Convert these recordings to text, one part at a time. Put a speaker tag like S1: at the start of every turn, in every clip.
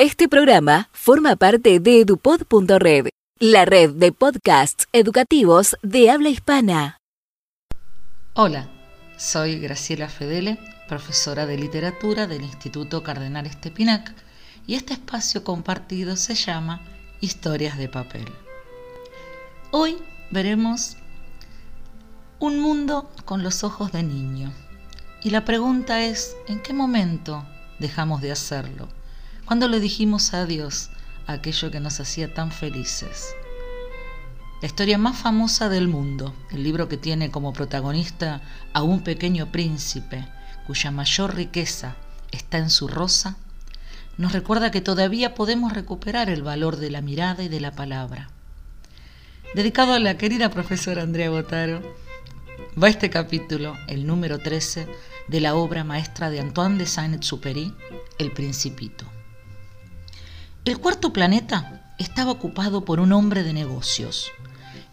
S1: Este programa forma parte de edupod.red, la red de podcasts educativos de habla hispana.
S2: Hola, soy Graciela Fedele, profesora de literatura del Instituto Cardenal Estepinac, y este espacio compartido se llama Historias de papel. Hoy veremos un mundo con los ojos de niño. Y la pregunta es, ¿en qué momento dejamos de hacerlo? ¿Cuándo le dijimos adiós a aquello que nos hacía tan felices? La historia más famosa del mundo, el libro que tiene como protagonista a un pequeño príncipe cuya mayor riqueza está en su rosa, nos recuerda que todavía podemos recuperar el valor de la mirada y de la palabra. Dedicado a la querida profesora Andrea Botaro, va este capítulo, el número 13, de la obra maestra de Antoine de Saint-Exupéry, El Principito. El cuarto planeta estaba ocupado por un hombre de negocios.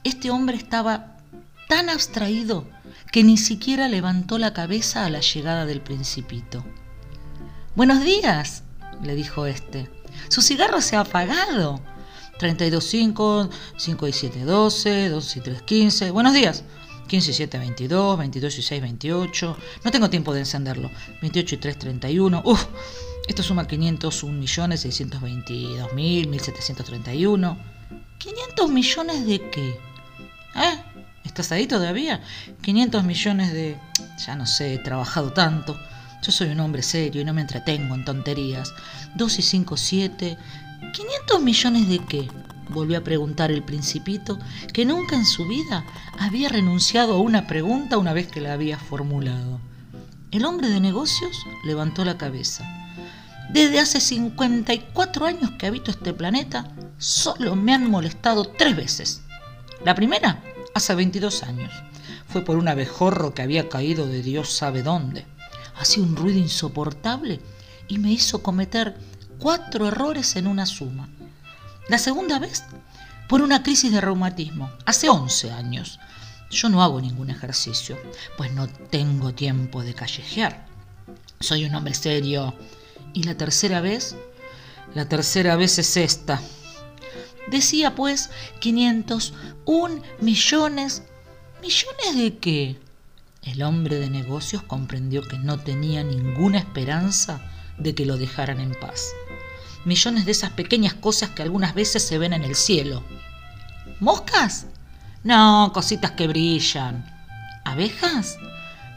S2: Este hombre estaba tan abstraído que ni siquiera levantó la cabeza a la llegada del principito. Buenos días, le dijo este. Su cigarro se ha apagado. 32.5, 5 y 7, 12, 2 y 3, 15. Buenos días. 15 y 7, 22, 22 y 6, 28. No tengo tiempo de encenderlo. 28 y 3, 31. Uf, esto suma 501 millones 622 mil 1731. ¿500 millones de qué? ¿Eh? ¿Estás ahí todavía? 500 millones de... Ya no sé, he trabajado tanto. Yo soy un hombre serio y no me entretengo en tonterías. 2 y 5, 7. ¿500 millones de qué? Volvió a preguntar el principito, que nunca en su vida había renunciado a una pregunta una vez que la había formulado. El hombre de negocios levantó la cabeza. Desde hace 54 años que habito este planeta, solo me han molestado tres veces. La primera, hace 22 años. Fue por un abejorro que había caído de Dios sabe dónde. Hacía un ruido insoportable y me hizo cometer cuatro errores en una suma. La segunda vez, por una crisis de reumatismo, hace 11 años. Yo no hago ningún ejercicio, pues no tengo tiempo de callejear. Soy un hombre serio y la tercera vez, la tercera vez es esta. Decía pues 501 millones. ¿Millones de qué? El hombre de negocios comprendió que no tenía ninguna esperanza de que lo dejaran en paz. Millones de esas pequeñas cosas que algunas veces se ven en el cielo. ¿Moscas? No, cositas que brillan. ¿Abejas?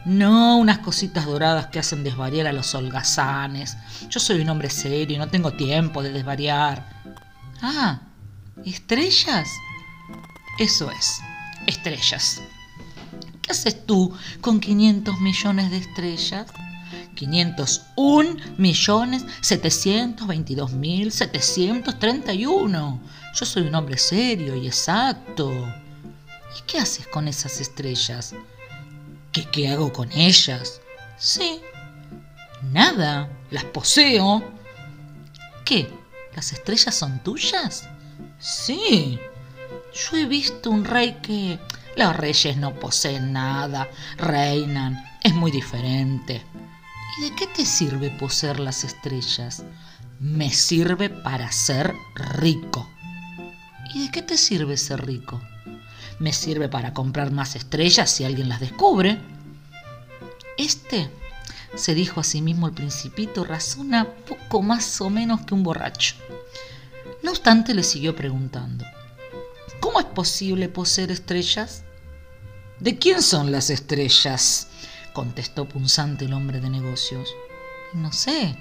S2: No unas cositas doradas que hacen desvariar a los holgazanes. Yo soy un hombre serio y no tengo tiempo de desvariar. Ah, ¿estrellas? Eso es, estrellas. ¿Qué haces tú con 500 millones de estrellas? 501 millones 722 mil 731. Yo soy un hombre serio y exacto. ¿Y qué haces con esas estrellas? ¿Qué, ¿Qué hago con ellas? Sí. Nada. Las poseo. ¿Qué? ¿Las estrellas son tuyas? Sí. Yo he visto un rey que... Los reyes no poseen nada, reinan. Es muy diferente. ¿Y de qué te sirve poseer las estrellas? Me sirve para ser rico. ¿Y de qué te sirve ser rico? Me sirve para comprar más estrellas si alguien las descubre. Este, se dijo a sí mismo el principito, razona poco más o menos que un borracho. No obstante, le siguió preguntando, ¿cómo es posible poseer estrellas? ¿De quién son las estrellas? contestó punzante el hombre de negocios. No sé,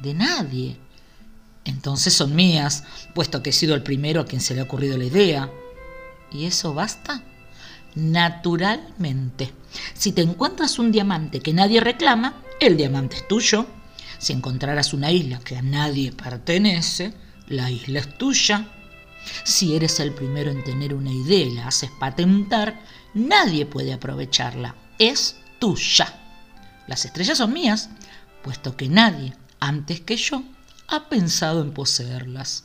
S2: de nadie. Entonces son mías, puesto que he sido el primero a quien se le ha ocurrido la idea. ¿Y eso basta? Naturalmente. Si te encuentras un diamante que nadie reclama, el diamante es tuyo. Si encontraras una isla que a nadie pertenece, la isla es tuya. Si eres el primero en tener una idea y la haces patentar, nadie puede aprovecharla. Es tuya. Las estrellas son mías, puesto que nadie, antes que yo, ha pensado en poseerlas.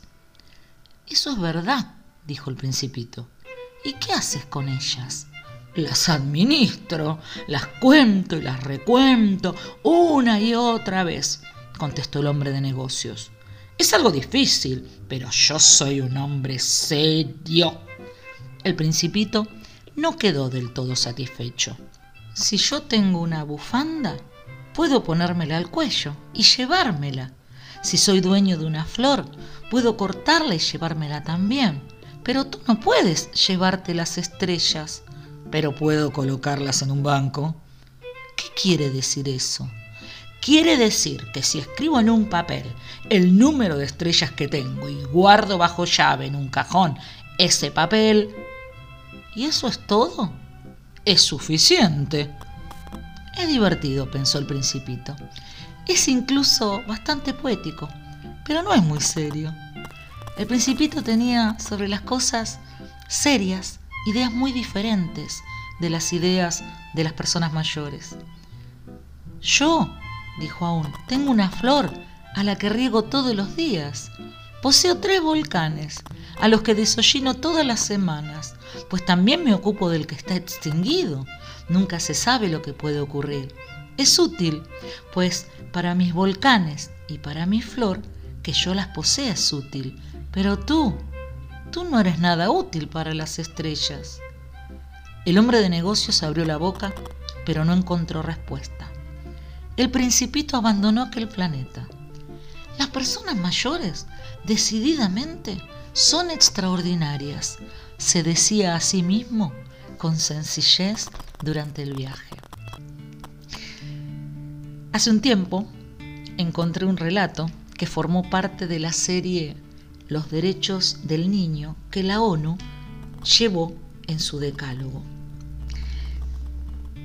S2: Eso es verdad, dijo el principito. ¿Y qué haces con ellas? Las administro, las cuento y las recuento una y otra vez, contestó el hombre de negocios. Es algo difícil, pero yo soy un hombre serio. El principito no quedó del todo satisfecho. Si yo tengo una bufanda, puedo ponérmela al cuello y llevármela. Si soy dueño de una flor, puedo cortarla y llevármela también. Pero tú no puedes llevarte las estrellas, pero puedo colocarlas en un banco. ¿Qué quiere decir eso? Quiere decir que si escribo en un papel el número de estrellas que tengo y guardo bajo llave en un cajón ese papel, ¿y eso es todo? Es suficiente. Es divertido, pensó el principito. Es incluso bastante poético, pero no es muy serio. El principito tenía sobre las cosas serias ideas muy diferentes de las ideas de las personas mayores. Yo, dijo aún, tengo una flor a la que riego todos los días. Poseo tres volcanes, a los que desollino todas las semanas, pues también me ocupo del que está extinguido. Nunca se sabe lo que puede ocurrir. Es útil, pues para mis volcanes y para mi flor, que yo las posea es útil. Pero tú, tú no eres nada útil para las estrellas. El hombre de negocios abrió la boca, pero no encontró respuesta. El principito abandonó aquel planeta. Las personas mayores, decididamente, son extraordinarias, se decía a sí mismo con sencillez durante el viaje. Hace un tiempo encontré un relato que formó parte de la serie Los Derechos del Niño que la ONU llevó en su decálogo.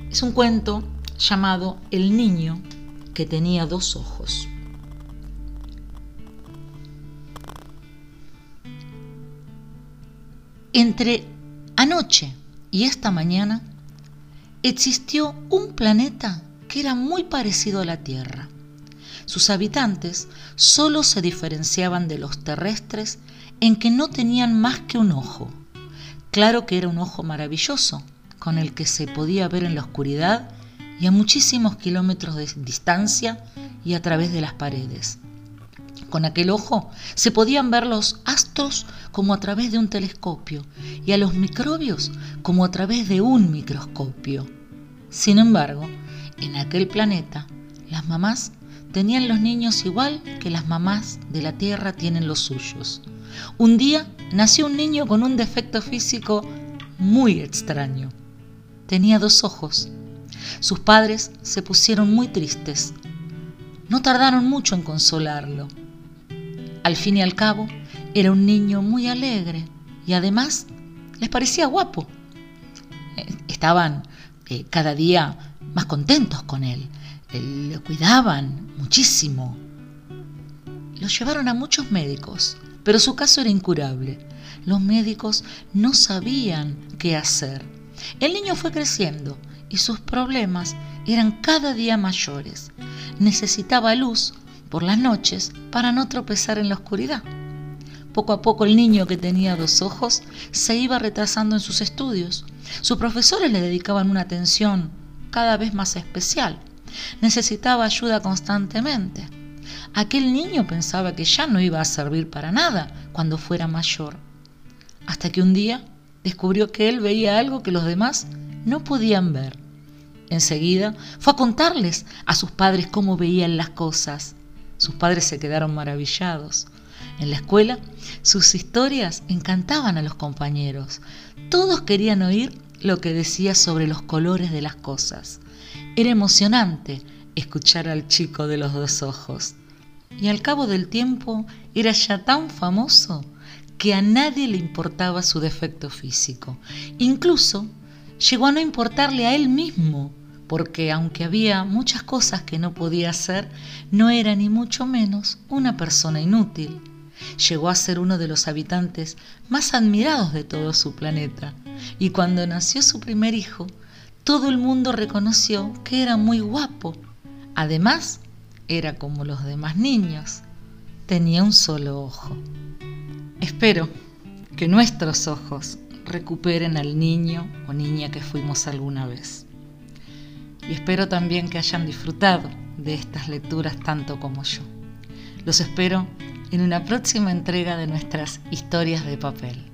S2: Es un cuento llamado El niño que tenía dos ojos. Entre anoche y esta mañana existió un planeta que era muy parecido a la Tierra. Sus habitantes solo se diferenciaban de los terrestres en que no tenían más que un ojo. Claro que era un ojo maravilloso, con el que se podía ver en la oscuridad y a muchísimos kilómetros de distancia y a través de las paredes. Con aquel ojo se podían ver los astros como a través de un telescopio y a los microbios como a través de un microscopio. Sin embargo, en aquel planeta, las mamás tenían los niños igual que las mamás de la Tierra tienen los suyos. Un día nació un niño con un defecto físico muy extraño. Tenía dos ojos. Sus padres se pusieron muy tristes. No tardaron mucho en consolarlo al fin y al cabo, era un niño muy alegre y además les parecía guapo. Eh, estaban eh, cada día más contentos con él, eh, le cuidaban muchísimo. Lo llevaron a muchos médicos, pero su caso era incurable. Los médicos no sabían qué hacer. El niño fue creciendo y sus problemas eran cada día mayores. Necesitaba luz por las noches para no tropezar en la oscuridad. Poco a poco el niño que tenía dos ojos se iba retrasando en sus estudios. Sus profesores le dedicaban una atención cada vez más especial. Necesitaba ayuda constantemente. Aquel niño pensaba que ya no iba a servir para nada cuando fuera mayor. Hasta que un día descubrió que él veía algo que los demás no podían ver. Enseguida fue a contarles a sus padres cómo veían las cosas. Sus padres se quedaron maravillados. En la escuela, sus historias encantaban a los compañeros. Todos querían oír lo que decía sobre los colores de las cosas. Era emocionante escuchar al chico de los dos ojos. Y al cabo del tiempo era ya tan famoso que a nadie le importaba su defecto físico. Incluso llegó a no importarle a él mismo porque aunque había muchas cosas que no podía hacer, no era ni mucho menos una persona inútil. Llegó a ser uno de los habitantes más admirados de todo su planeta, y cuando nació su primer hijo, todo el mundo reconoció que era muy guapo. Además, era como los demás niños, tenía un solo ojo. Espero que nuestros ojos recuperen al niño o niña que fuimos alguna vez y espero también que hayan disfrutado de estas lecturas tanto como yo. Los espero en una próxima entrega de nuestras historias de papel.